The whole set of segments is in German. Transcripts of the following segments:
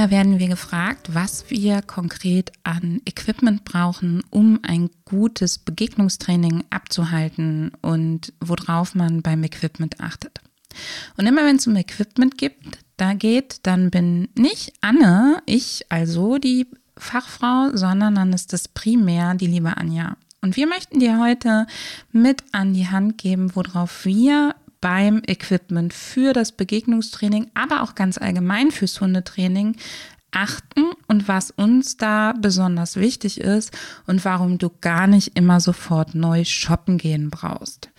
Wieder werden wir gefragt, was wir konkret an Equipment brauchen, um ein gutes Begegnungstraining abzuhalten und worauf man beim Equipment achtet. Und immer wenn es um Equipment gibt, da geht, dann bin nicht Anne, ich also die Fachfrau, sondern dann ist es primär die liebe Anja. Und wir möchten dir heute mit an die Hand geben, worauf wir beim Equipment für das Begegnungstraining, aber auch ganz allgemein fürs Hundetraining achten und was uns da besonders wichtig ist und warum du gar nicht immer sofort neu shoppen gehen brauchst.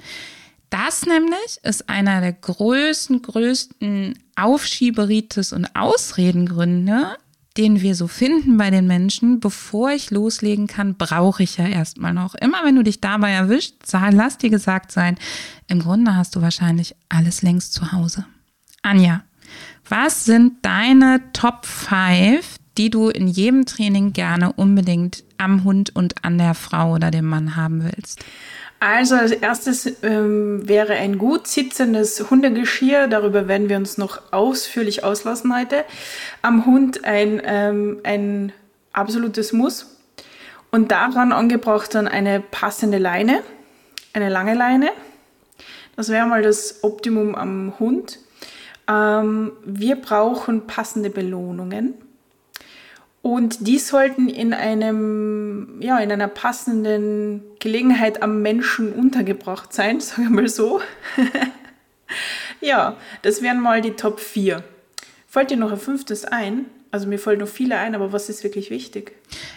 Das nämlich ist einer der größten, größten Aufschieberitis und Ausredengründe, den wir so finden bei den Menschen, bevor ich loslegen kann, brauche ich ja erstmal noch. Immer wenn du dich dabei erwischt, lass dir gesagt sein, im Grunde hast du wahrscheinlich alles längst zu Hause. Anja, was sind deine Top 5, die du in jedem Training gerne unbedingt am Hund und an der Frau oder dem Mann haben willst? Also als erstes ähm, wäre ein gut sitzendes Hundegeschirr. Darüber werden wir uns noch ausführlich auslassen heute. Am Hund ein, ähm, ein absolutes Muss. Und daran angebracht dann eine passende Leine, eine lange Leine. Das wäre mal das Optimum am Hund. Ähm, wir brauchen passende Belohnungen. Und die sollten in einem, ja, in einer passenden Gelegenheit am Menschen untergebracht sein, sagen wir mal so. ja, das wären mal die Top 4. Fällt dir noch ein fünftes ein? Also mir fallen noch viele ein, aber was ist wirklich wichtig?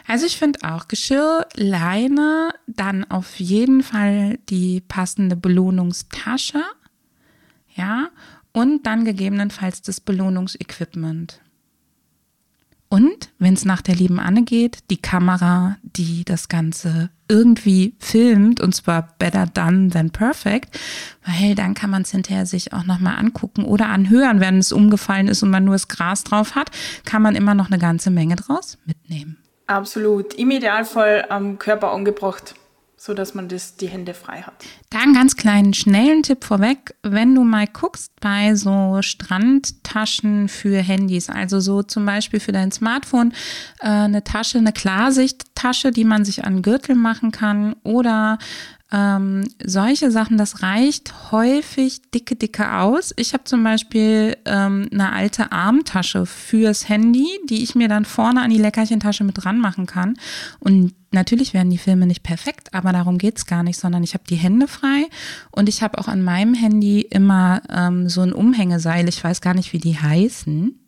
Also ich finde auch Geschirr, Leine, dann auf jeden Fall die passende Belohnungstasche, ja, und dann gegebenenfalls das Belohnungsequipment. Und wenn es nach der lieben Anne geht, die Kamera, die das Ganze irgendwie filmt, und zwar better done than perfect, weil dann kann man es hinterher sich auch nochmal angucken oder anhören, wenn es umgefallen ist und man nur das Gras drauf hat, kann man immer noch eine ganze Menge draus mitnehmen. Absolut. Im Idealfall am Körper angebracht so dass man das, die Hände frei hat. Da einen ganz kleinen, schnellen Tipp vorweg. Wenn du mal guckst bei so Strandtaschen für Handys, also so zum Beispiel für dein Smartphone, äh, eine Tasche, eine Klarsichttasche, die man sich an Gürtel machen kann oder ähm, solche Sachen, das reicht häufig dicke, dicke aus. Ich habe zum Beispiel ähm, eine alte Armtasche fürs Handy, die ich mir dann vorne an die Leckerchentasche mit dran machen kann. Und natürlich werden die Filme nicht perfekt, aber darum geht's gar nicht, sondern ich habe die Hände frei und ich habe auch an meinem Handy immer ähm, so ein Umhängeseil. Ich weiß gar nicht, wie die heißen.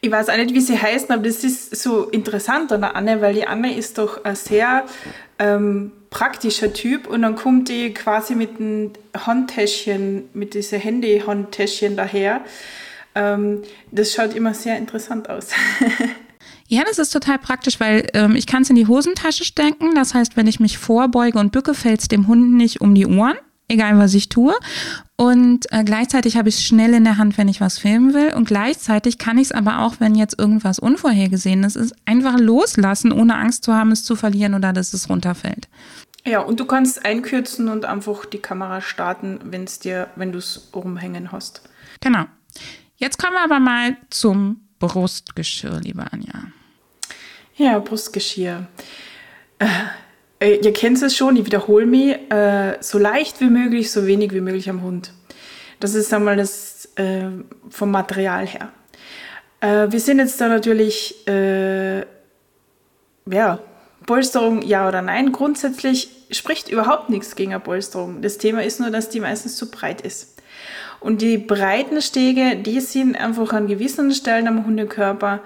Ich weiß auch nicht, wie sie heißen, aber das ist so interessant an der Anne, weil die Anne ist doch sehr ähm, praktischer Typ und dann kommt die quasi mit einem Handtäschchen, mit diesen Handy-Handtäschchen daher. Ähm, das schaut immer sehr interessant aus. Ja, das ist total praktisch, weil ähm, ich kann es in die Hosentasche stecken. Das heißt, wenn ich mich vorbeuge und bücke, fällt es dem Hund nicht um die Ohren, egal was ich tue. Und äh, gleichzeitig habe ich es schnell in der Hand, wenn ich was filmen will. Und gleichzeitig kann ich es aber auch, wenn jetzt irgendwas Unvorhergesehenes ist, einfach loslassen, ohne Angst zu haben, es zu verlieren oder dass es runterfällt. Ja, und du kannst einkürzen und einfach die Kamera starten, wenn's dir, wenn du es rumhängen hast. Genau. Jetzt kommen wir aber mal zum Brustgeschirr, liebe Anja. Ja, Brustgeschirr. Äh, äh, ihr kennt es schon, ich wiederhole mich, äh, so leicht wie möglich, so wenig wie möglich am Hund. Das ist einmal das äh, vom Material her. Äh, wir sind jetzt da natürlich, äh, ja, Polsterung ja oder nein. Grundsätzlich spricht überhaupt nichts gegen eine Polsterung. Das Thema ist nur, dass die meistens zu breit ist. Und die breiten Stege, die sind einfach an gewissen Stellen am Hundekörper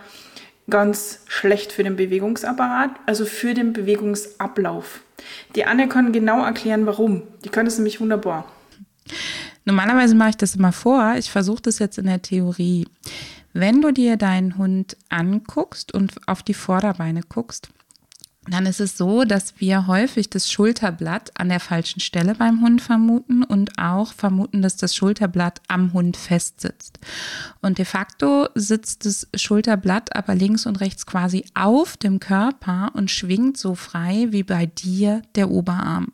ganz schlecht für den Bewegungsapparat, also für den Bewegungsablauf. Die Anne kann genau erklären, warum. Die kann es nämlich wunderbar. Normalerweise mache ich das immer vor. Ich versuche das jetzt in der Theorie. Wenn du dir deinen Hund anguckst und auf die Vorderbeine guckst, dann ist es so, dass wir häufig das Schulterblatt an der falschen Stelle beim Hund vermuten und auch vermuten, dass das Schulterblatt am Hund festsitzt. Und de facto sitzt das Schulterblatt aber links und rechts quasi auf dem Körper und schwingt so frei wie bei dir der Oberarm.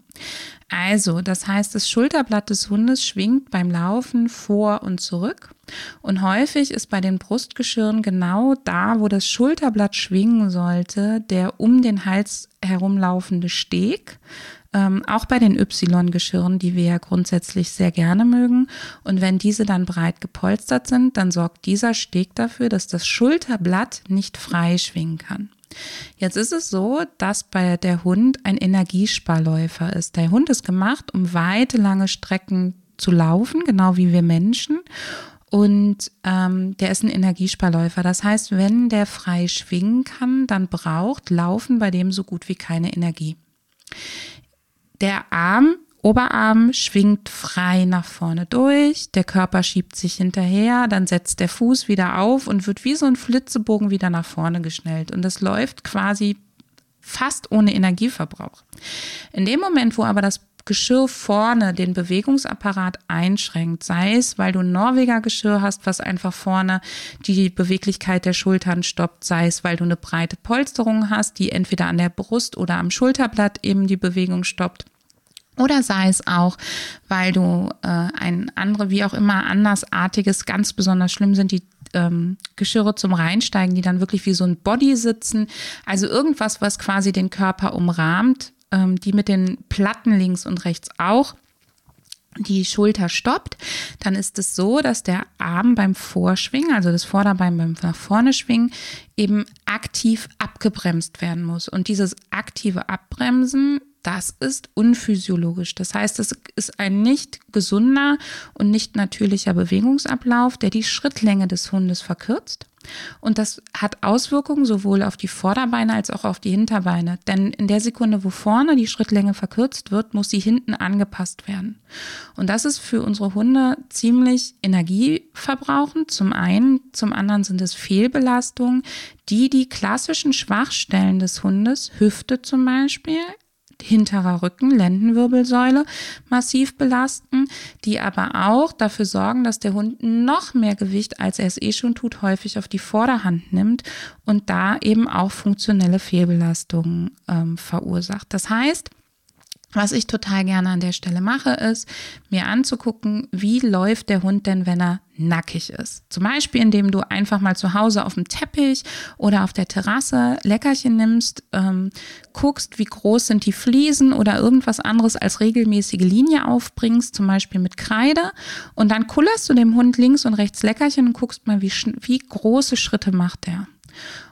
Also, das heißt, das Schulterblatt des Hundes schwingt beim Laufen vor und zurück. Und häufig ist bei den Brustgeschirren genau da, wo das Schulterblatt schwingen sollte, der um den Hals herumlaufende Steg. Ähm, auch bei den Y-Geschirren, die wir ja grundsätzlich sehr gerne mögen. Und wenn diese dann breit gepolstert sind, dann sorgt dieser Steg dafür, dass das Schulterblatt nicht frei schwingen kann. Jetzt ist es so, dass bei der Hund ein Energiesparläufer ist. Der Hund ist gemacht, um weite, lange Strecken zu laufen, genau wie wir Menschen. Und ähm, der ist ein Energiesparläufer. Das heißt, wenn der frei schwingen kann, dann braucht Laufen bei dem so gut wie keine Energie. Der Arm Oberarm schwingt frei nach vorne durch, der Körper schiebt sich hinterher, dann setzt der Fuß wieder auf und wird wie so ein Flitzebogen wieder nach vorne geschnellt. Und das läuft quasi fast ohne Energieverbrauch. In dem Moment, wo aber das Geschirr vorne den Bewegungsapparat einschränkt, sei es, weil du ein Norweger Geschirr hast, was einfach vorne die Beweglichkeit der Schultern stoppt, sei es, weil du eine breite Polsterung hast, die entweder an der Brust oder am Schulterblatt eben die Bewegung stoppt oder sei es auch, weil du äh, ein andere, wie auch immer, andersartiges, ganz besonders schlimm sind die ähm, Geschirre zum Reinsteigen, die dann wirklich wie so ein Body sitzen. Also irgendwas, was quasi den Körper umrahmt, ähm, die mit den Platten links und rechts auch die Schulter stoppt, dann ist es so, dass der Arm beim Vorschwingen, also das Vorderbein beim nach vorne schwingen, eben aktiv abgebremst werden muss. Und dieses aktive Abbremsen das ist unphysiologisch. Das heißt, es ist ein nicht gesunder und nicht natürlicher Bewegungsablauf, der die Schrittlänge des Hundes verkürzt. Und das hat Auswirkungen sowohl auf die Vorderbeine als auch auf die Hinterbeine. Denn in der Sekunde, wo vorne die Schrittlänge verkürzt wird, muss sie hinten angepasst werden. Und das ist für unsere Hunde ziemlich energieverbrauchend. Zum einen, zum anderen sind es Fehlbelastungen, die die klassischen Schwachstellen des Hundes, Hüfte zum Beispiel, hinterer Rücken, Lendenwirbelsäule massiv belasten, die aber auch dafür sorgen, dass der Hund noch mehr Gewicht, als er es eh schon tut, häufig auf die Vorderhand nimmt und da eben auch funktionelle Fehlbelastungen ähm, verursacht. Das heißt, was ich total gerne an der Stelle mache, ist, mir anzugucken, wie läuft der Hund denn, wenn er nackig ist. Zum Beispiel, indem du einfach mal zu Hause auf dem Teppich oder auf der Terrasse Leckerchen nimmst, ähm, guckst, wie groß sind die Fliesen oder irgendwas anderes als regelmäßige Linie aufbringst, zum Beispiel mit Kreide. Und dann kullerst du dem Hund links und rechts Leckerchen und guckst mal, wie, wie große Schritte macht der.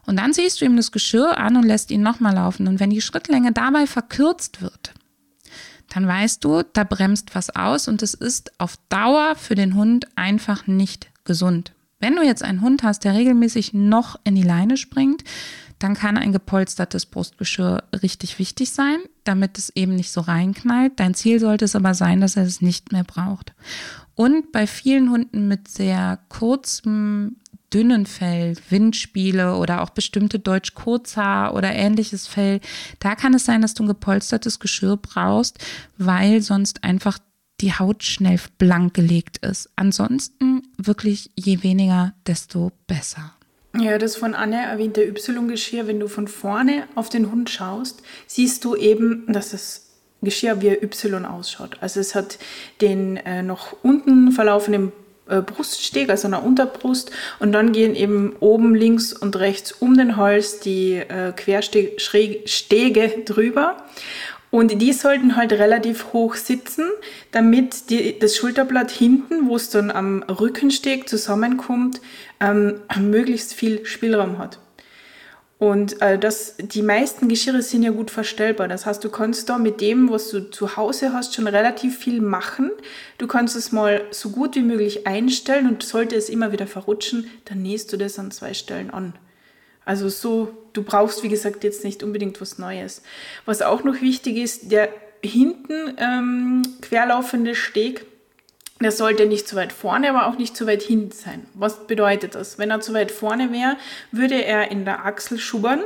Und dann siehst du ihm das Geschirr an und lässt ihn nochmal laufen. Und wenn die Schrittlänge dabei verkürzt wird, dann weißt du, da bremst was aus und es ist auf Dauer für den Hund einfach nicht gesund. Wenn du jetzt einen Hund hast, der regelmäßig noch in die Leine springt, dann kann ein gepolstertes Brustgeschirr richtig wichtig sein, damit es eben nicht so reinknallt. Dein Ziel sollte es aber sein, dass er es nicht mehr braucht. Und bei vielen Hunden mit sehr kurzem dünnen Fell, Windspiele oder auch bestimmte Deutsch Kurzhaar oder ähnliches Fell, da kann es sein, dass du ein gepolstertes Geschirr brauchst, weil sonst einfach die Haut schnell blank gelegt ist. Ansonsten wirklich je weniger, desto besser. Ja, das von Anne erwähnte Y-Geschirr, wenn du von vorne auf den Hund schaust, siehst du eben, dass das Geschirr wie Y ausschaut. Also es hat den äh, noch unten verlaufenden Bruststeg, also einer Unterbrust. Und dann gehen eben oben links und rechts um den Hals die äh, Querstege drüber. Und die sollten halt relativ hoch sitzen, damit die, das Schulterblatt hinten, wo es dann am Rückensteg zusammenkommt, ähm, möglichst viel Spielraum hat. Und äh, das, die meisten Geschirre sind ja gut verstellbar. Das heißt, du kannst da mit dem, was du zu Hause hast, schon relativ viel machen. Du kannst es mal so gut wie möglich einstellen und sollte es immer wieder verrutschen, dann nähst du das an zwei Stellen an. Also so, du brauchst, wie gesagt, jetzt nicht unbedingt was Neues. Was auch noch wichtig ist, der hinten ähm, querlaufende Steg, Der sollte nicht zu weit vorne, aber auch nicht zu weit hinten sein. Was bedeutet das? Wenn er zu weit vorne wäre, würde er in der Achsel schubbern.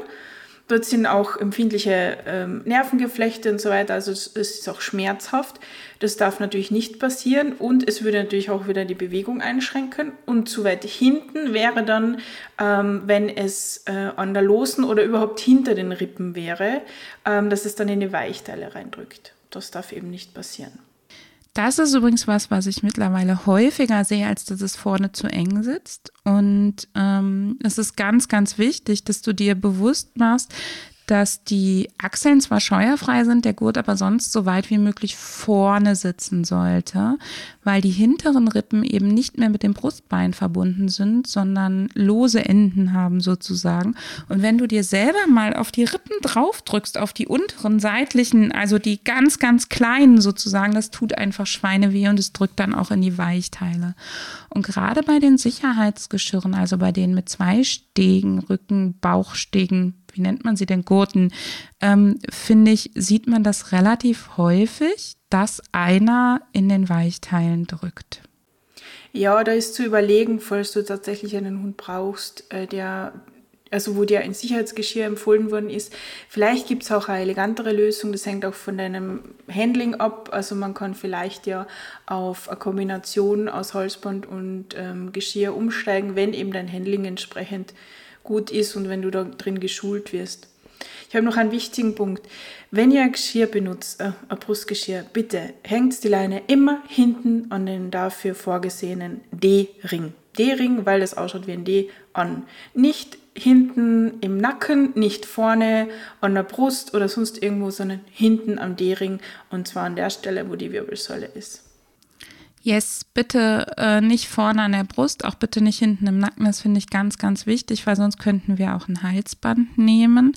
Dort sind auch empfindliche ähm, Nervengeflechte und so weiter, also es ist auch schmerzhaft. Das darf natürlich nicht passieren und es würde natürlich auch wieder die Bewegung einschränken. Und zu weit hinten wäre dann, ähm, wenn es äh, an der Losen oder überhaupt hinter den Rippen wäre, ähm, dass es dann in die Weichteile reindrückt. Das darf eben nicht passieren. Das ist übrigens was, was ich mittlerweile häufiger sehe, als dass es vorne zu eng sitzt. Und ähm, es ist ganz, ganz wichtig, dass du dir bewusst machst, dass die Achseln zwar scheuerfrei sind, der Gurt aber sonst so weit wie möglich vorne sitzen sollte, weil die hinteren Rippen eben nicht mehr mit dem Brustbein verbunden sind, sondern lose Enden haben sozusagen. Und wenn du dir selber mal auf die Rippen draufdrückst, auf die unteren seitlichen, also die ganz, ganz kleinen sozusagen, das tut einfach Schweineweh und es drückt dann auch in die Weichteile. Und gerade bei den Sicherheitsgeschirren, also bei denen mit zwei Stegen, Rücken, Bauchstegen, wie nennt man sie denn, Gurten, ähm, finde ich, sieht man das relativ häufig, dass einer in den Weichteilen drückt. Ja, da ist zu überlegen, falls du tatsächlich einen Hund brauchst, äh, der also wo dir ein Sicherheitsgeschirr empfohlen worden ist. Vielleicht gibt es auch eine elegantere Lösung, das hängt auch von deinem Handling ab. Also man kann vielleicht ja auf eine Kombination aus Halsband und ähm, Geschirr umsteigen, wenn eben dein Handling entsprechend gut ist und wenn du da drin geschult wirst. Ich habe noch einen wichtigen Punkt. Wenn ihr ein Geschirr benutzt, äh, ein Brustgeschirr, bitte hängt die Leine immer hinten an den dafür vorgesehenen D-Ring. D-Ring, weil das ausschaut wie ein D, an. Nicht hinten im Nacken, nicht vorne an der Brust oder sonst irgendwo, sondern hinten am D-Ring und zwar an der Stelle, wo die Wirbelsäule ist. Yes, bitte äh, nicht vorne an der Brust, auch bitte nicht hinten im Nacken. Das finde ich ganz, ganz wichtig, weil sonst könnten wir auch ein Halsband nehmen.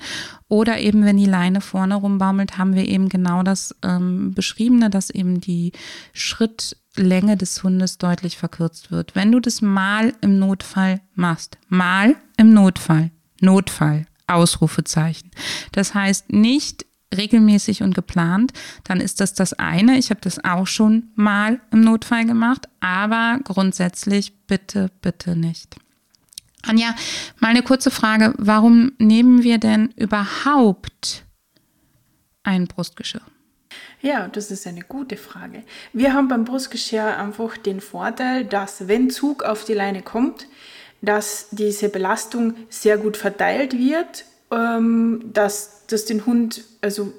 Oder eben, wenn die Leine vorne rumbaumelt, haben wir eben genau das ähm, Beschriebene, dass eben die Schrittlänge des Hundes deutlich verkürzt wird. Wenn du das mal im Notfall machst, mal im Notfall, Notfall, Ausrufezeichen. Das heißt nicht regelmäßig und geplant, dann ist das das eine. Ich habe das auch schon mal im Notfall gemacht, aber grundsätzlich bitte, bitte nicht. Anja, mal eine kurze Frage. Warum nehmen wir denn überhaupt ein Brustgeschirr? Ja, das ist eine gute Frage. Wir haben beim Brustgeschirr einfach den Vorteil, dass wenn Zug auf die Leine kommt, dass diese Belastung sehr gut verteilt wird, ähm, dass das den Hund also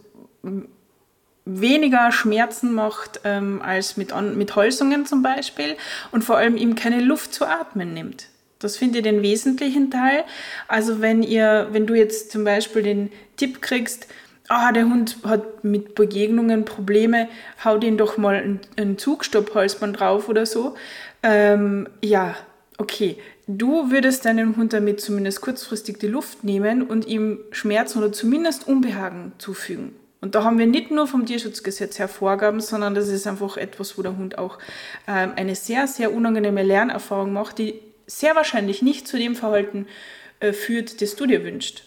weniger Schmerzen macht ähm, als mit, mit Holzungen zum Beispiel und vor allem ihm keine Luft zu atmen nimmt. Das finde ich den wesentlichen Teil. Also wenn ihr, wenn du jetzt zum Beispiel den Tipp kriegst, ah, der Hund hat mit Begegnungen Probleme, hau den doch mal ein, ein Zugstopphalsband drauf oder so. Ähm, ja, okay, du würdest deinem Hund damit zumindest kurzfristig die Luft nehmen und ihm Schmerzen oder zumindest Unbehagen zufügen. Und da haben wir nicht nur vom Tierschutzgesetz her Vorgaben, sondern das ist einfach etwas, wo der Hund auch ähm, eine sehr, sehr unangenehme Lernerfahrung macht, die sehr wahrscheinlich nicht zu dem Verhalten äh, führt, das du dir wünschst.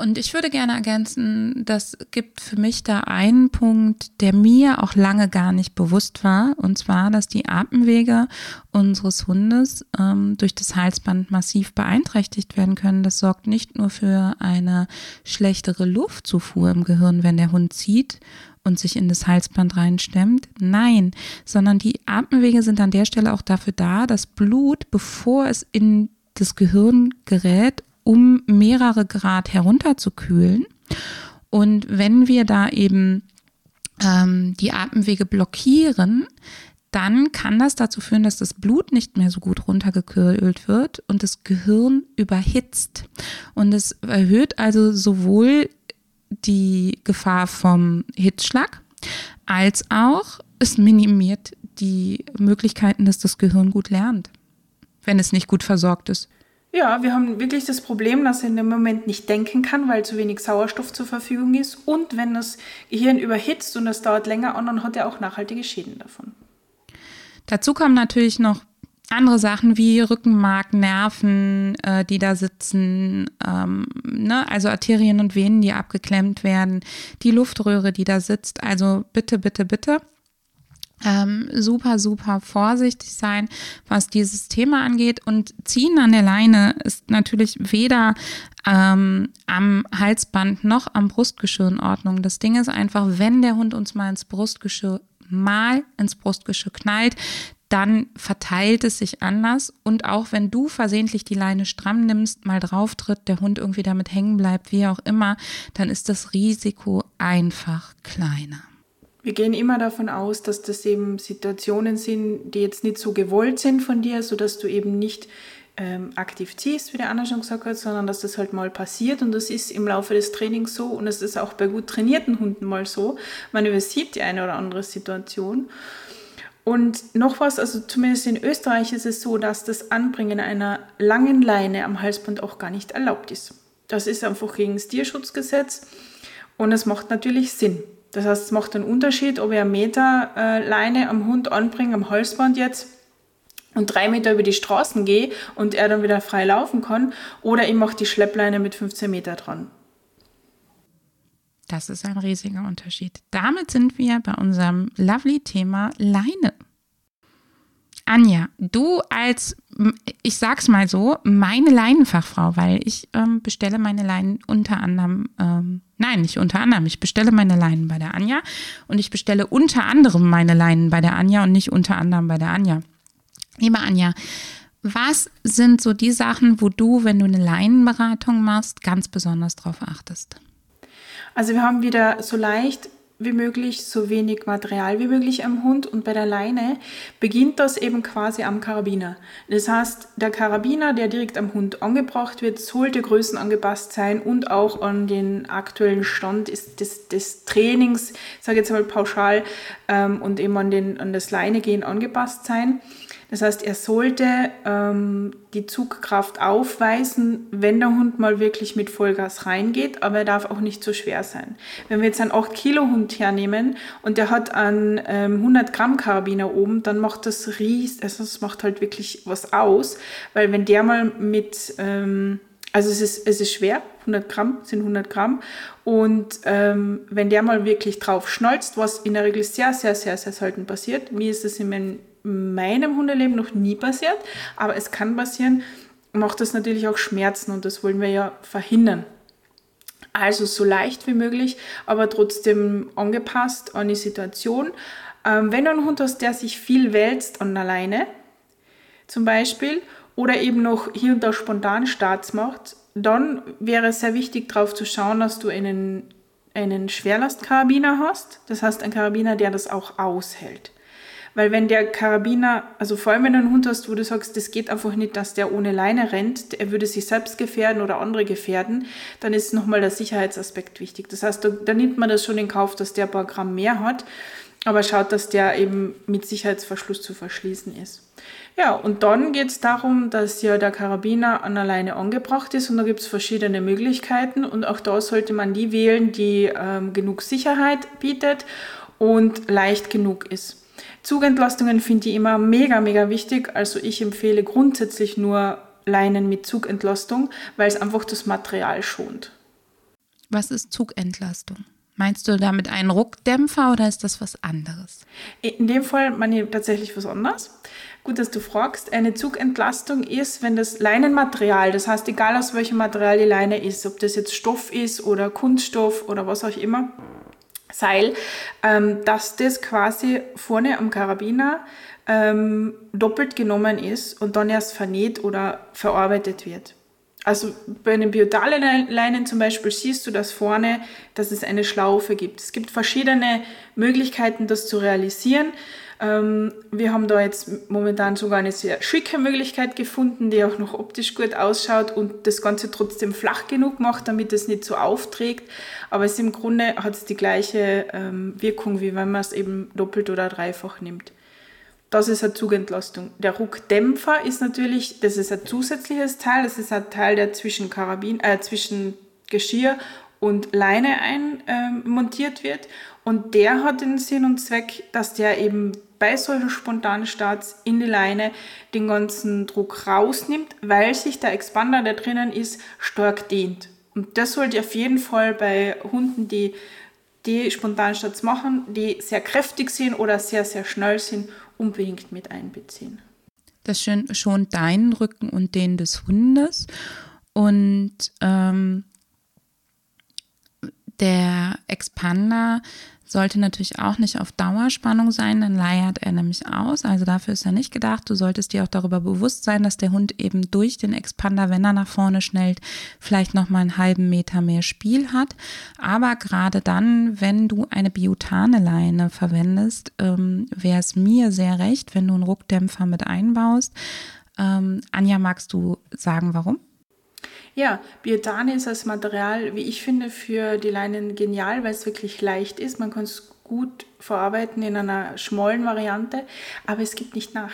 Und ich würde gerne ergänzen, das gibt für mich da einen Punkt, der mir auch lange gar nicht bewusst war, und zwar, dass die Atemwege unseres Hundes ähm, durch das Halsband massiv beeinträchtigt werden können. Das sorgt nicht nur für eine schlechtere Luftzufuhr im Gehirn, wenn der Hund zieht und sich in das Halsband reinstemmt. Nein, sondern die Atemwege sind an der Stelle auch dafür da, dass Blut, bevor es in das Gehirn gerät, um mehrere Grad herunterzukühlen. Und wenn wir da eben ähm, die Atemwege blockieren, dann kann das dazu führen, dass das Blut nicht mehr so gut runtergekühlt wird und das Gehirn überhitzt. Und es erhöht also sowohl die Gefahr vom Hitzschlag als auch es minimiert die Möglichkeiten, dass das Gehirn gut lernt, wenn es nicht gut versorgt ist. Ja, wir haben wirklich das Problem, dass er in dem Moment nicht denken kann, weil zu wenig Sauerstoff zur Verfügung ist. Und wenn das Gehirn überhitzt und das dauert länger an, dann hat er auch nachhaltige Schäden davon. Dazu kommen natürlich noch andere Sachen wie Rückenmark, Nerven, äh, die da sitzen, ähm, ne? also Arterien und Venen, die abgeklemmt werden, die Luftröhre, die da sitzt. Also bitte, bitte, bitte ähm, super, super vorsichtig sein, was dieses Thema angeht. Und ziehen an der Leine ist natürlich weder ähm, am Halsband noch am Brustgeschirr in Ordnung. Das Ding ist einfach, wenn der Hund uns mal ins Brustgeschirr mal ins Brustgeschirr knallt, dann verteilt es sich anders. Und auch wenn du versehentlich die Leine stramm nimmst, mal drauf tritt, der Hund irgendwie damit hängen bleibt, wie auch immer, dann ist das Risiko einfach kleiner. Wir gehen immer davon aus, dass das eben Situationen sind, die jetzt nicht so gewollt sind von dir, sodass du eben nicht ähm, aktiv ziehst, wie der Anna schon gesagt hat, sondern dass das halt mal passiert und das ist im Laufe des Trainings so und es ist auch bei gut trainierten Hunden mal so. Man übersieht die eine oder andere Situation. Und noch was, also zumindest in Österreich ist es so, dass das Anbringen einer langen Leine am Halsband auch gar nicht erlaubt ist. Das ist einfach gegen das Tierschutzgesetz und es macht natürlich Sinn. Das heißt, es macht einen Unterschied, ob ich eine Meter Leine am Hund anbringe, am Halsband jetzt, und drei Meter über die Straßen gehe und er dann wieder frei laufen kann, oder ich mache die Schleppleine mit 15 Meter dran. Das ist ein riesiger Unterschied. Damit sind wir bei unserem lovely Thema Leine. Anja, du als, ich sag's mal so, meine Leinenfachfrau, weil ich ähm, bestelle meine Leinen unter anderem, ähm, nein, nicht unter anderem, ich bestelle meine Leinen bei der Anja und ich bestelle unter anderem meine Leinen bei der Anja und nicht unter anderem bei der Anja. Liebe Anja, was sind so die Sachen, wo du, wenn du eine Leinenberatung machst, ganz besonders drauf achtest? Also wir haben wieder so leicht wie möglich, so wenig Material wie möglich am Hund und bei der Leine beginnt das eben quasi am Karabiner. Das heißt, der Karabiner, der direkt am Hund angebracht wird, sollte Größen angepasst sein und auch an den aktuellen Stand des, des Trainings, sage jetzt mal pauschal, ähm, und eben an, den, an das Leinegehen angepasst sein. Das heißt, er sollte ähm, die Zugkraft aufweisen, wenn der Hund mal wirklich mit Vollgas reingeht, aber er darf auch nicht zu schwer sein. Wenn wir jetzt einen 8 Kilo Hund hernehmen und der hat einen ähm, 100 Gramm Karabiner oben, dann macht das ries, also das macht halt wirklich was aus, weil wenn der mal mit ähm, also es ist, es ist schwer, 100 Gramm sind 100 Gramm. Und ähm, wenn der mal wirklich drauf schnalzt, was in der Regel sehr, sehr, sehr, sehr selten passiert, mir ist es in meinem meinem Hundeleben noch nie passiert, aber es kann passieren, macht das natürlich auch Schmerzen und das wollen wir ja verhindern. Also so leicht wie möglich, aber trotzdem angepasst an die Situation. Ähm, wenn du einen Hund hast, der sich viel wälzt an alleine, zum Beispiel, oder eben noch hier und da spontan Starts macht, dann wäre es sehr wichtig, darauf zu schauen, dass du einen, einen Schwerlastkarabiner hast. Das heißt, ein Karabiner, der das auch aushält. Weil wenn der Karabiner, also vor allem wenn du einen Hund hast, wo du sagst, das geht einfach nicht, dass der ohne Leine rennt, er würde sich selbst gefährden oder andere gefährden, dann ist nochmal der Sicherheitsaspekt wichtig. Das heißt, da, da nimmt man das schon in Kauf, dass der ein paar Gramm mehr hat, aber schaut, dass der eben mit Sicherheitsverschluss zu verschließen ist. Ja, und dann geht es darum, dass ja der Karabiner an alleine angebracht ist und da gibt es verschiedene Möglichkeiten und auch da sollte man die wählen, die ähm, genug Sicherheit bietet und leicht genug ist. Zugentlastungen finde ich immer mega, mega wichtig. Also ich empfehle grundsätzlich nur Leinen mit Zugentlastung, weil es einfach das Material schont. Was ist Zugentlastung? Meinst du damit einen Ruckdämpfer oder ist das was anderes? In dem Fall meine ich tatsächlich was anderes. Gut, dass du fragst. Eine Zugentlastung ist, wenn das Leinenmaterial, das heißt, egal aus welchem Material die Leine ist, ob das jetzt Stoff ist oder Kunststoff oder was auch immer, Seil, ähm, dass das quasi vorne am Karabiner ähm, doppelt genommen ist und dann erst vernäht oder verarbeitet wird. Also bei den Biotale-Leinen zum Beispiel siehst du das vorne, dass es eine Schlaufe gibt. Es gibt verschiedene Möglichkeiten, das zu realisieren. Ähm, wir haben da jetzt momentan sogar eine sehr schicke Möglichkeit gefunden, die auch noch optisch gut ausschaut und das Ganze trotzdem flach genug macht, damit es nicht so aufträgt. Aber es im Grunde hat es die gleiche ähm, Wirkung, wie wenn man es eben doppelt oder dreifach nimmt. Das ist eine Zugentlastung. Der Ruckdämpfer ist natürlich, das ist ein zusätzliches Teil, das ist ein Teil, der zwischen Karabin, äh, zwischen Geschirr und Leine einmontiert ähm, wird. Und der hat den Sinn und Zweck, dass der eben bei solchen spontanen Starts in die Leine den ganzen Druck rausnimmt, weil sich der Expander, der drinnen ist, stark dehnt. Und das sollte auf jeden Fall bei Hunden, die die Spontanstarts machen, die sehr kräftig sind oder sehr, sehr schnell sind, unbedingt mit einbeziehen. Das schont deinen Rücken und den des Hundes. Und ähm, der Expander sollte natürlich auch nicht auf Dauerspannung sein, dann leiert er nämlich aus. Also dafür ist er nicht gedacht. Du solltest dir auch darüber bewusst sein, dass der Hund eben durch den Expander, wenn er nach vorne schnellt, vielleicht noch mal einen halben Meter mehr Spiel hat. Aber gerade dann, wenn du eine biotane Leine verwendest, ähm, wäre es mir sehr recht, wenn du einen Ruckdämpfer mit einbaust. Ähm, Anja, magst du sagen, warum? Ja, Biotane ist als Material, wie ich finde, für die Leinen genial, weil es wirklich leicht ist. Man kann es gut verarbeiten in einer schmollen Variante, aber es gibt nicht nach.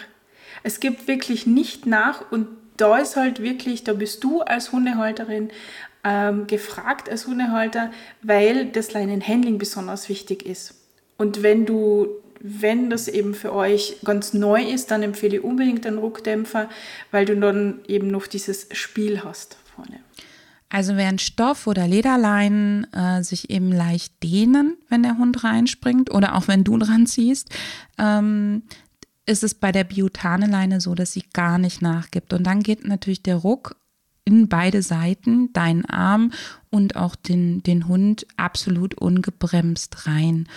Es gibt wirklich nicht nach und da ist halt wirklich, da bist du als Hundehalterin ähm, gefragt als Hundehalter, weil das Leinenhandling besonders wichtig ist. Und wenn du wenn das eben für euch ganz neu ist, dann empfehle ich unbedingt einen Ruckdämpfer, weil du dann eben noch dieses Spiel hast vorne. Also während Stoff oder Lederleinen äh, sich eben leicht dehnen, wenn der Hund reinspringt oder auch wenn du dran ziehst, ähm, ist es bei der Biotane-Leine so, dass sie gar nicht nachgibt. Und dann geht natürlich der Ruck in beide Seiten, deinen Arm und auch den, den Hund absolut ungebremst rein.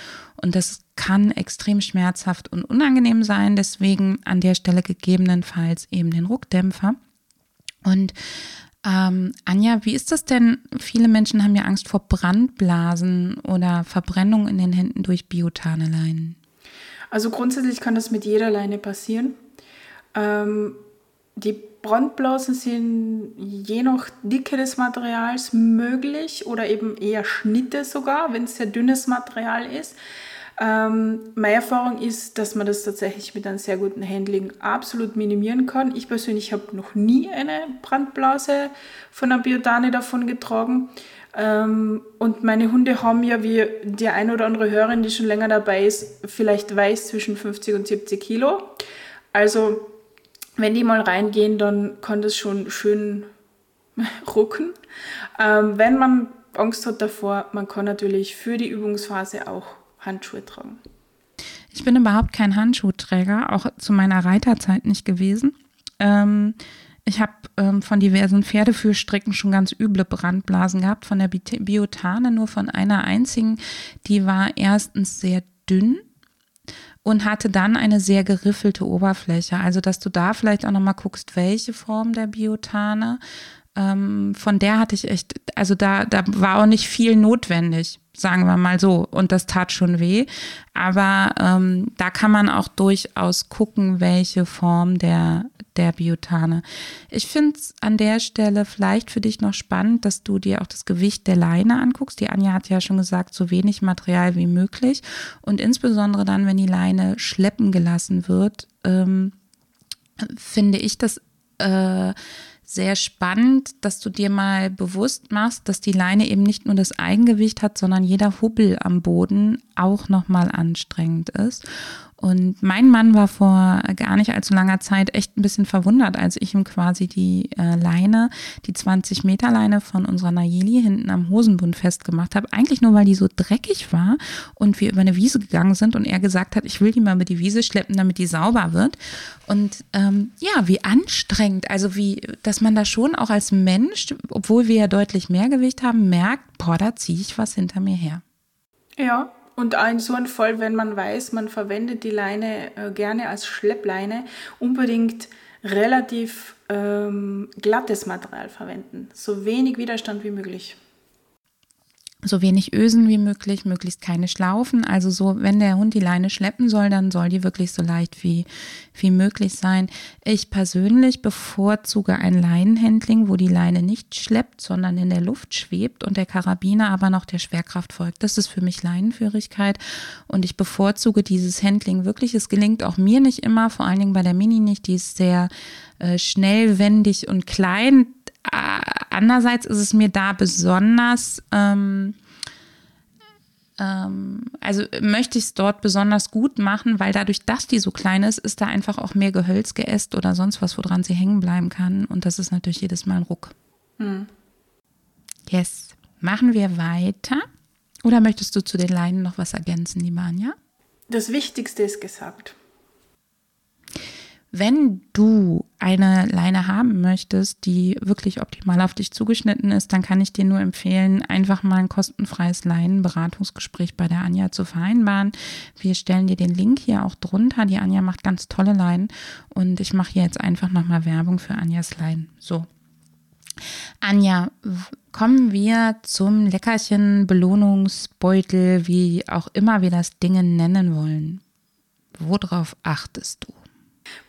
Und das kann extrem schmerzhaft und unangenehm sein. Deswegen an der Stelle gegebenenfalls eben den Ruckdämpfer. Und ähm, Anja, wie ist das denn? Viele Menschen haben ja Angst vor Brandblasen oder Verbrennung in den Händen durch biotane Leinen. Also grundsätzlich kann das mit jeder Leine passieren. Ähm, die Brandblasen sind je nach Dicke des Materials möglich oder eben eher Schnitte sogar, wenn es sehr dünnes Material ist. Ähm, meine Erfahrung ist, dass man das tatsächlich mit einem sehr guten Handling absolut minimieren kann. Ich persönlich habe noch nie eine Brandblase von einer Biotane davon getragen. Ähm, und meine Hunde haben ja, wie die ein oder andere Hörerin, die schon länger dabei ist, vielleicht weiß zwischen 50 und 70 Kilo. Also, wenn die mal reingehen, dann kann das schon schön rucken. Ähm, wenn man Angst hat davor, man kann natürlich für die Übungsphase auch Handschuhe tragen. Ich bin überhaupt kein Handschuhträger, auch zu meiner Reiterzeit nicht gewesen. Ähm, ich habe ähm, von diversen Pferdeführstrecken schon ganz üble Brandblasen gehabt, von der Biotane nur von einer einzigen. Die war erstens sehr dünn und hatte dann eine sehr geriffelte Oberfläche. Also, dass du da vielleicht auch nochmal guckst, welche Form der Biotane. Ähm, von der hatte ich echt, also da, da war auch nicht viel notwendig sagen wir mal so. Und das tat schon weh. Aber ähm, da kann man auch durchaus gucken, welche Form der, der Biotane. Ich finde es an der Stelle vielleicht für dich noch spannend, dass du dir auch das Gewicht der Leine anguckst. Die Anja hat ja schon gesagt, so wenig Material wie möglich. Und insbesondere dann, wenn die Leine schleppen gelassen wird, ähm, finde ich das äh, sehr spannend, dass du dir mal bewusst machst, dass die Leine eben nicht nur das Eigengewicht hat, sondern jeder Hubbel am Boden auch nochmal anstrengend ist. Und mein Mann war vor gar nicht allzu langer Zeit echt ein bisschen verwundert, als ich ihm quasi die äh, Leine, die 20 Meter Leine von unserer Nayeli hinten am Hosenbund festgemacht habe. Eigentlich nur, weil die so dreckig war und wir über eine Wiese gegangen sind und er gesagt hat, ich will die mal über die Wiese schleppen, damit die sauber wird. Und ähm, ja, wie anstrengend, also wie, dass man da schon auch als Mensch, obwohl wir ja deutlich mehr Gewicht haben, merkt, boah, da ziehe ich was hinter mir her. Ja, und in so einem Fall, wenn man weiß, man verwendet die Leine äh, gerne als Schleppleine, unbedingt relativ ähm, glattes Material verwenden. So wenig Widerstand wie möglich so wenig Ösen wie möglich, möglichst keine Schlaufen. Also so, wenn der Hund die Leine schleppen soll, dann soll die wirklich so leicht wie, wie möglich sein. Ich persönlich bevorzuge ein Leinenhandling, wo die Leine nicht schleppt, sondern in der Luft schwebt und der Karabiner aber noch der Schwerkraft folgt. Das ist für mich Leinenführigkeit und ich bevorzuge dieses Handling wirklich. Es gelingt auch mir nicht immer, vor allen Dingen bei der Mini nicht. Die ist sehr äh, schnell, wendig und klein andererseits ist es mir da besonders, ähm, ähm, also möchte ich es dort besonders gut machen, weil dadurch, dass die so klein ist, ist da einfach auch mehr Gehölz geäst oder sonst was, woran sie hängen bleiben kann. Und das ist natürlich jedes Mal ein Ruck. Hm. Yes. Machen wir weiter. Oder möchtest du zu den Leinen noch was ergänzen, liebe Anja? Das Wichtigste ist gesagt. Wenn du eine Leine haben möchtest, die wirklich optimal auf dich zugeschnitten ist, dann kann ich dir nur empfehlen, einfach mal ein kostenfreies Leinenberatungsgespräch bei der Anja zu vereinbaren. Wir stellen dir den Link hier auch drunter. Die Anja macht ganz tolle Leinen und ich mache hier jetzt einfach nochmal Werbung für Anjas Leinen. So. Anja, kommen wir zum Leckerchen, Belohnungsbeutel, wie auch immer wir das Ding nennen wollen. Worauf achtest du?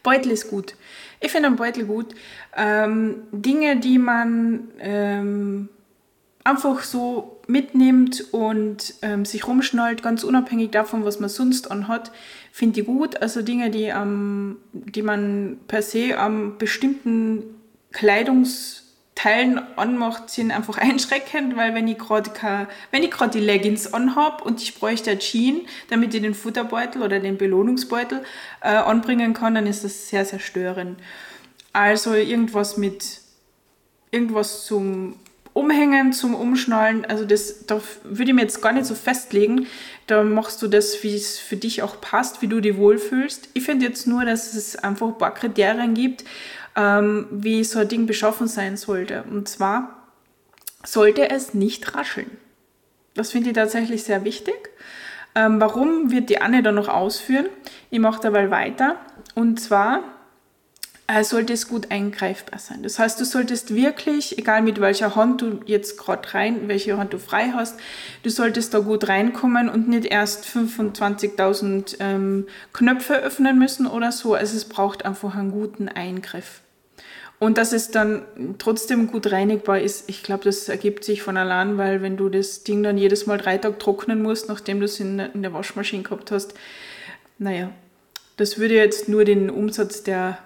Beutel ist gut. Ich finde einen Beutel gut. Ähm, Dinge, die man ähm, einfach so mitnimmt und ähm, sich rumschnallt, ganz unabhängig davon, was man sonst anhat, finde ich gut. Also Dinge, die, die man per se am bestimmten Kleidungs- Teilen anmacht, sind einfach einschreckend, weil wenn ich gerade die Leggings anhab und ich bräuchte ein Jean, damit ich den Futterbeutel oder den Belohnungsbeutel äh, anbringen kann, dann ist das sehr, sehr störend. Also irgendwas mit irgendwas zum Umhängen, zum Umschnallen, also das, da würde ich mir jetzt gar nicht so festlegen. Da machst du das, wie es für dich auch passt, wie du dich wohlfühlst. Ich finde jetzt nur, dass es einfach ein paar Kriterien gibt, ähm, wie so ein Ding beschaffen sein sollte. Und zwar sollte es nicht rascheln. Das finde ich tatsächlich sehr wichtig. Ähm, warum wird die Anne dann noch ausführen? Ich mache dabei weiter. Und zwar sollte es gut eingreifbar sein. Das heißt, du solltest wirklich, egal mit welcher Hand du jetzt gerade rein, welche Hand du frei hast, du solltest da gut reinkommen und nicht erst 25.000 ähm, Knöpfe öffnen müssen oder so. Also es braucht einfach einen guten Eingriff. Und dass es dann trotzdem gut reinigbar ist, ich glaube, das ergibt sich von allein, weil wenn du das Ding dann jedes Mal drei Tage trocknen musst, nachdem du es in, in der Waschmaschine gehabt hast, naja, das würde jetzt nur den Umsatz der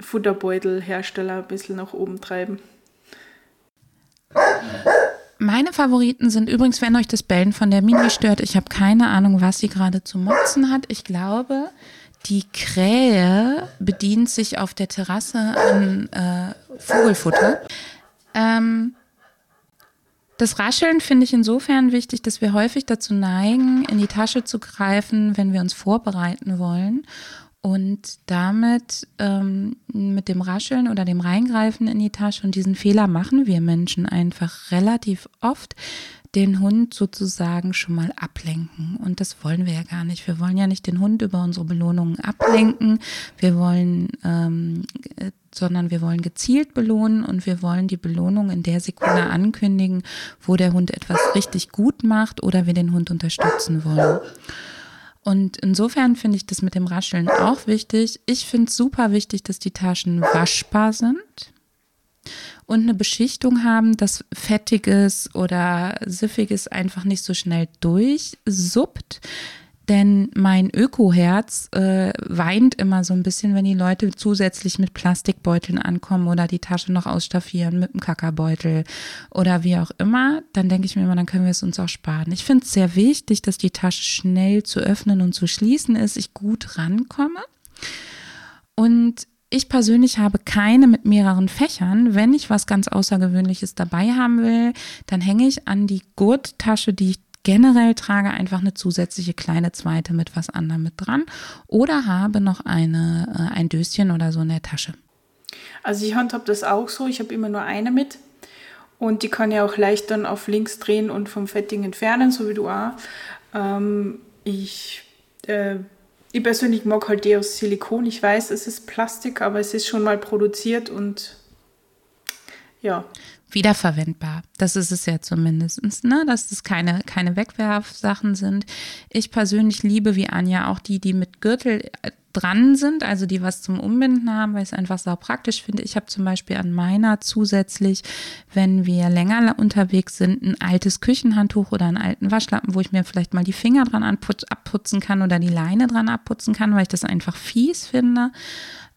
Futterbeutelhersteller ein bisschen nach oben treiben. Meine Favoriten sind übrigens, wenn euch das Bellen von der Mini stört, ich habe keine Ahnung, was sie gerade zu motzen hat. Ich glaube, die Krähe bedient sich auf der Terrasse an äh, Vogelfutter. Ähm, das Rascheln finde ich insofern wichtig, dass wir häufig dazu neigen, in die Tasche zu greifen, wenn wir uns vorbereiten wollen. Und damit ähm, mit dem Rascheln oder dem Reingreifen in die Tasche und diesen Fehler machen wir Menschen einfach relativ oft, den Hund sozusagen schon mal ablenken. Und das wollen wir ja gar nicht. Wir wollen ja nicht den Hund über unsere Belohnungen ablenken. Wir wollen, ähm, äh, sondern wir wollen gezielt belohnen und wir wollen die Belohnung in der Sekunde ankündigen, wo der Hund etwas richtig gut macht oder wir den Hund unterstützen wollen. Und insofern finde ich das mit dem Rascheln auch wichtig. Ich finde es super wichtig, dass die Taschen waschbar sind und eine Beschichtung haben, dass Fettiges oder Siffiges einfach nicht so schnell durchsuppt. Denn mein Ökoherz äh, weint immer so ein bisschen, wenn die Leute zusätzlich mit Plastikbeuteln ankommen oder die Tasche noch ausstaffieren mit einem Kackerbeutel oder wie auch immer. Dann denke ich mir immer, dann können wir es uns auch sparen. Ich finde es sehr wichtig, dass die Tasche schnell zu öffnen und zu schließen ist, ich gut rankomme. Und ich persönlich habe keine mit mehreren Fächern. Wenn ich was ganz Außergewöhnliches dabei haben will, dann hänge ich an die Gurttasche, die ich generell trage, einfach eine zusätzliche kleine zweite mit was anderem mit dran oder habe noch eine, äh, ein Döschen oder so in der Tasche. Also ich handhabe das auch so. Ich habe immer nur eine mit und die kann ich auch leicht dann auf links drehen und vom Fetting entfernen, so wie du auch. Ähm, ich äh, ich persönlich mag halt die aus Silikon. Ich weiß, es ist Plastik, aber es ist schon mal produziert und ja. Wiederverwendbar. Das ist es ja zumindest, ne? dass es keine, keine Wegwerfsachen sind. Ich persönlich liebe wie Anja auch die, die mit Gürtel äh, dran sind, also die was zum Umbinden haben, weil ich es einfach sau praktisch finde. Ich habe zum Beispiel an meiner zusätzlich, wenn wir länger unterwegs sind, ein altes Küchenhandtuch oder einen alten Waschlappen, wo ich mir vielleicht mal die Finger dran abputzen kann oder die Leine dran abputzen kann, weil ich das einfach fies finde.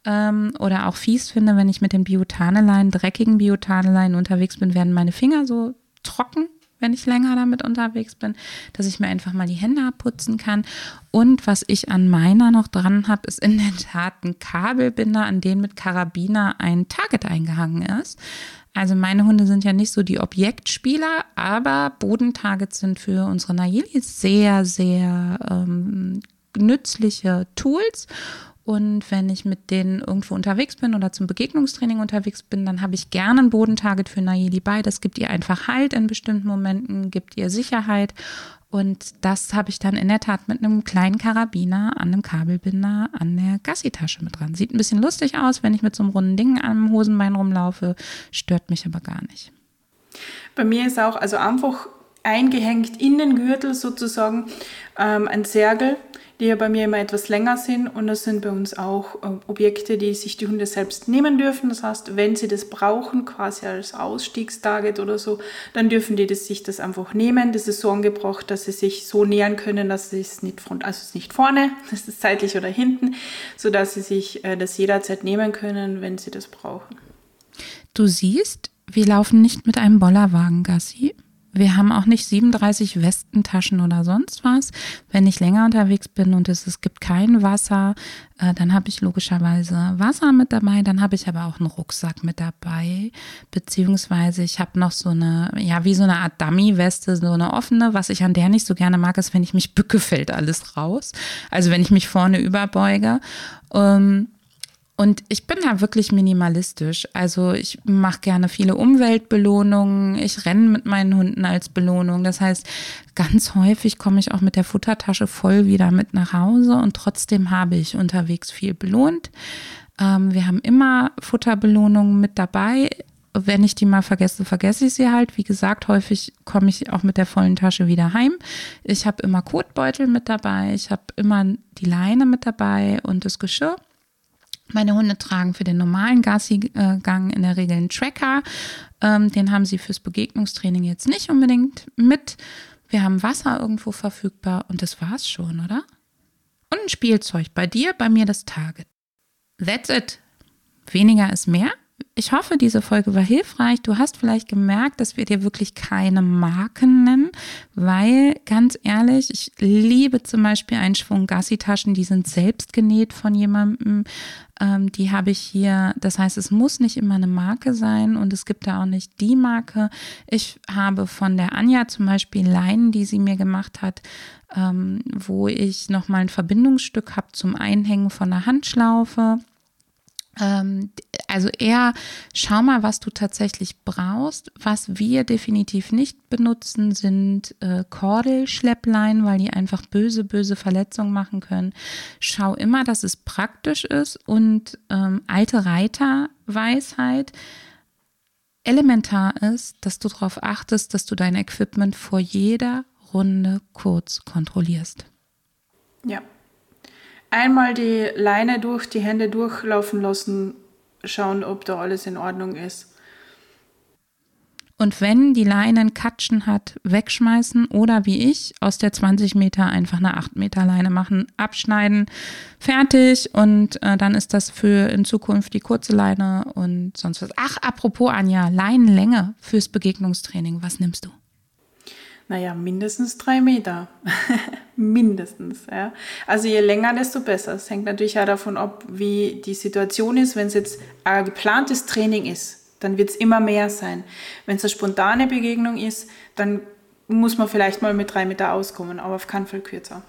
Ähm, oder auch fies finde, wenn ich mit den Biotaneleien, dreckigen Biotaneleien unterwegs bin, werden meine Finger so trocken wenn ich länger damit unterwegs bin, dass ich mir einfach mal die Hände abputzen kann. Und was ich an meiner noch dran habe, ist in der Tat ein Kabelbinder, an den mit Karabiner ein Target eingehangen ist. Also meine Hunde sind ja nicht so die Objektspieler, aber Bodentargets sind für unsere Nayeli sehr, sehr ähm, nützliche Tools. Und wenn ich mit denen irgendwo unterwegs bin oder zum Begegnungstraining unterwegs bin, dann habe ich gerne ein Bodentarget für Nayeli bei. Das gibt ihr einfach Halt in bestimmten Momenten, gibt ihr Sicherheit. Und das habe ich dann in der Tat mit einem kleinen Karabiner an einem Kabelbinder an der Gassitasche mit dran. Sieht ein bisschen lustig aus, wenn ich mit so einem runden Ding am Hosenbein rumlaufe, stört mich aber gar nicht. Bei mir ist auch also einfach eingehängt in den Gürtel sozusagen ähm, ein Zergel die ja bei mir immer etwas länger sind. Und das sind bei uns auch äh, Objekte, die sich die Hunde selbst nehmen dürfen. Das heißt, wenn sie das brauchen, quasi als Ausstiegstarget oder so, dann dürfen die das, sich das einfach nehmen. Das ist so angebracht, dass sie sich so nähern können, dass sie es nicht front, also es nicht vorne, das ist seitlich oder hinten, sodass sie sich äh, das jederzeit nehmen können, wenn sie das brauchen. Du siehst, wir laufen nicht mit einem Bollerwagen, Gassi. Wir haben auch nicht 37 Westentaschen oder sonst was. Wenn ich länger unterwegs bin und es, es gibt kein Wasser, äh, dann habe ich logischerweise Wasser mit dabei. Dann habe ich aber auch einen Rucksack mit dabei. Beziehungsweise ich habe noch so eine, ja, wie so eine Art Dummy-Weste, so eine offene. Was ich an der nicht so gerne mag, ist, wenn ich mich bücke, fällt alles raus. Also wenn ich mich vorne überbeuge. Ähm, und ich bin da wirklich minimalistisch. Also ich mache gerne viele Umweltbelohnungen. Ich renne mit meinen Hunden als Belohnung. Das heißt, ganz häufig komme ich auch mit der Futtertasche voll wieder mit nach Hause und trotzdem habe ich unterwegs viel belohnt. Ähm, wir haben immer Futterbelohnungen mit dabei. Wenn ich die mal vergesse, vergesse ich sie halt. Wie gesagt, häufig komme ich auch mit der vollen Tasche wieder heim. Ich habe immer Kotbeutel mit dabei. Ich habe immer die Leine mit dabei und das Geschirr. Meine Hunde tragen für den normalen Gassi-Gang in der Regel einen Tracker. Ähm, den haben sie fürs Begegnungstraining jetzt nicht unbedingt mit. Wir haben Wasser irgendwo verfügbar und das war's schon, oder? Und ein Spielzeug. Bei dir, bei mir das Target. That's it. Weniger ist mehr. Ich hoffe, diese Folge war hilfreich. Du hast vielleicht gemerkt, dass wir dir wirklich keine Marken nennen, weil ganz ehrlich, ich liebe zum Beispiel einen Schwung Gassi-Taschen, die sind selbst genäht von jemandem. Ähm, die habe ich hier. Das heißt, es muss nicht immer eine Marke sein und es gibt da auch nicht die Marke. Ich habe von der Anja zum Beispiel Leinen, die sie mir gemacht hat, ähm, wo ich nochmal ein Verbindungsstück habe zum Einhängen von der Handschlaufe also eher schau mal, was du tatsächlich brauchst. Was wir definitiv nicht benutzen, sind äh, Kordelschlepplein, weil die einfach böse, böse Verletzungen machen können. Schau immer, dass es praktisch ist und ähm, alte Reiterweisheit elementar ist, dass du darauf achtest, dass du dein Equipment vor jeder Runde kurz kontrollierst. Ja, einmal die Leine durch die Hände durchlaufen lassen, schauen, ob da alles in Ordnung ist. Und wenn die Leine einen Katschen hat, wegschmeißen oder wie ich aus der 20 Meter einfach eine 8 Meter Leine machen, abschneiden, fertig und äh, dann ist das für in Zukunft die kurze Leine und sonst was. Ach, apropos Anja, Leinenlänge fürs Begegnungstraining, was nimmst du? Naja, mindestens drei Meter. mindestens. Ja. Also je länger, desto besser. Es hängt natürlich auch davon ab, wie die Situation ist. Wenn es jetzt ein geplantes Training ist, dann wird es immer mehr sein. Wenn es eine spontane Begegnung ist, dann muss man vielleicht mal mit drei Meter auskommen, aber auf keinen Fall kürzer.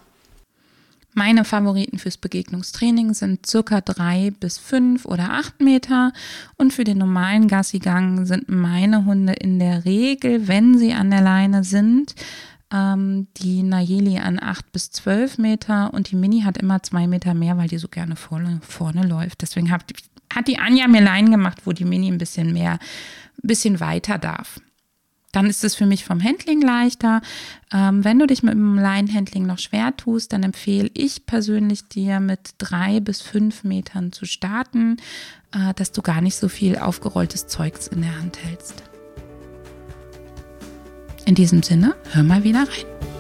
Meine Favoriten fürs Begegnungstraining sind circa drei bis fünf oder acht Meter. Und für den normalen Gassigang sind meine Hunde in der Regel, wenn sie an der Leine sind, ähm, die Nayeli an acht bis zwölf Meter und die Mini hat immer zwei Meter mehr, weil die so gerne vorne, vorne läuft. Deswegen hat, hat die Anja mir Leinen gemacht, wo die Mini ein bisschen mehr, ein bisschen weiter darf. Dann ist es für mich vom Handling leichter. Ähm, wenn du dich mit dem Line-Handling noch schwer tust, dann empfehle ich persönlich dir mit drei bis fünf Metern zu starten, äh, dass du gar nicht so viel aufgerolltes Zeugs in der Hand hältst. In diesem Sinne, hör mal wieder rein.